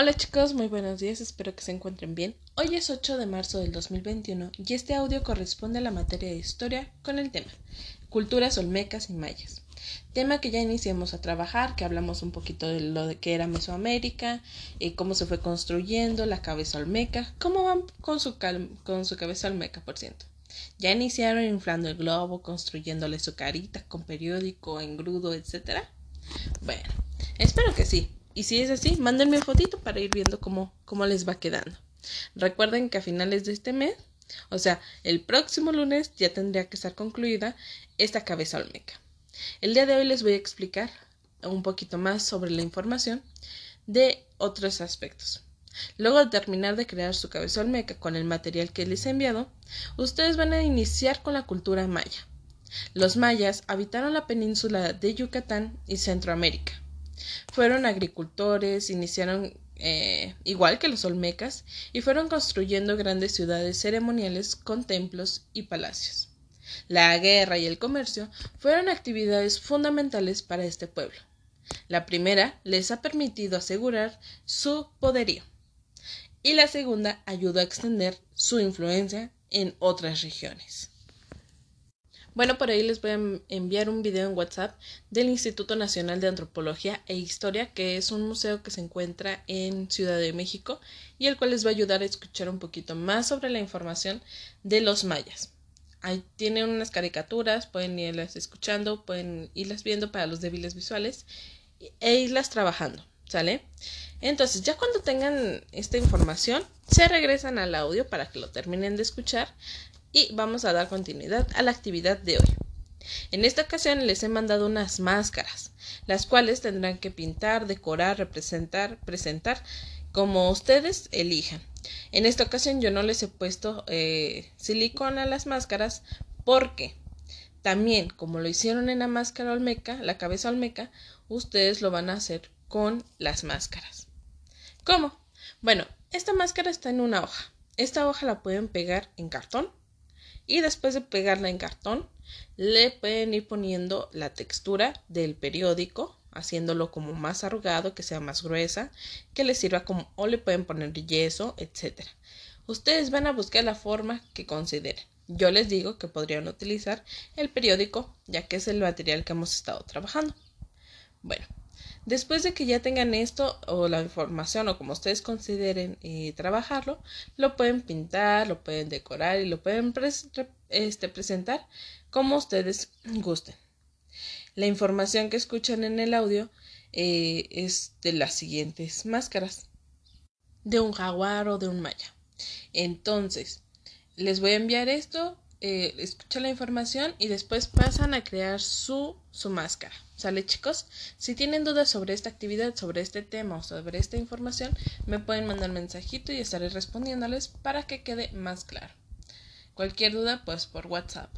Hola chicos, muy buenos días, espero que se encuentren bien. Hoy es 8 de marzo del 2021 y este audio corresponde a la materia de historia con el tema Culturas olmecas y mayas. Tema que ya iniciamos a trabajar, que hablamos un poquito de lo de que era Mesoamérica, y cómo se fue construyendo la cabeza olmeca, cómo van con su, con su cabeza olmeca, por cierto. Ya iniciaron inflando el globo, construyéndole su carita con periódico, engrudo, etc. Bueno, espero que sí, y si es así, mándenme fotito para ir viendo cómo, cómo les va quedando. Recuerden que a finales de este mes, o sea, el próximo lunes ya tendría que estar concluida esta cabeza olmeca. El día de hoy les voy a explicar un poquito más sobre la información de otros aspectos. Luego de terminar de crear su cabeza olmeca con el material que les he enviado, ustedes van a iniciar con la cultura maya. Los mayas habitaron la península de Yucatán y Centroamérica. Fueron agricultores, iniciaron eh, igual que los olmecas, y fueron construyendo grandes ciudades ceremoniales con templos y palacios. La guerra y el comercio fueron actividades fundamentales para este pueblo. La primera les ha permitido asegurar su poderío y la segunda ayudó a extender su influencia en otras regiones. Bueno, por ahí les voy a enviar un video en WhatsApp del Instituto Nacional de Antropología e Historia, que es un museo que se encuentra en Ciudad de México y el cual les va a ayudar a escuchar un poquito más sobre la información de los mayas. Ahí tienen unas caricaturas, pueden irlas escuchando, pueden irlas viendo para los débiles visuales e irlas trabajando, ¿sale? Entonces, ya cuando tengan esta información, se regresan al audio para que lo terminen de escuchar y vamos a dar continuidad a la actividad de hoy. En esta ocasión les he mandado unas máscaras, las cuales tendrán que pintar, decorar, representar, presentar, como ustedes elijan. En esta ocasión yo no les he puesto eh, silicona a las máscaras porque también, como lo hicieron en la máscara olmeca, la cabeza olmeca, ustedes lo van a hacer con las máscaras. ¿Cómo? Bueno, esta máscara está en una hoja. Esta hoja la pueden pegar en cartón y después de pegarla en cartón le pueden ir poniendo la textura del periódico haciéndolo como más arrugado, que sea más gruesa, que le sirva como o le pueden poner yeso, etcétera. Ustedes van a buscar la forma que consideren. Yo les digo que podrían utilizar el periódico, ya que es el material que hemos estado trabajando. Bueno, Después de que ya tengan esto o la información o como ustedes consideren eh, trabajarlo, lo pueden pintar, lo pueden decorar y lo pueden este, presentar como ustedes gusten. La información que escuchan en el audio eh, es de las siguientes máscaras. De un jaguar o de un maya. Entonces, les voy a enviar esto eh, escucha la información y después pasan a crear su, su máscara. ¿Sale chicos? Si tienen dudas sobre esta actividad, sobre este tema o sobre esta información, me pueden mandar mensajito y estaré respondiéndoles para que quede más claro. Cualquier duda, pues por WhatsApp.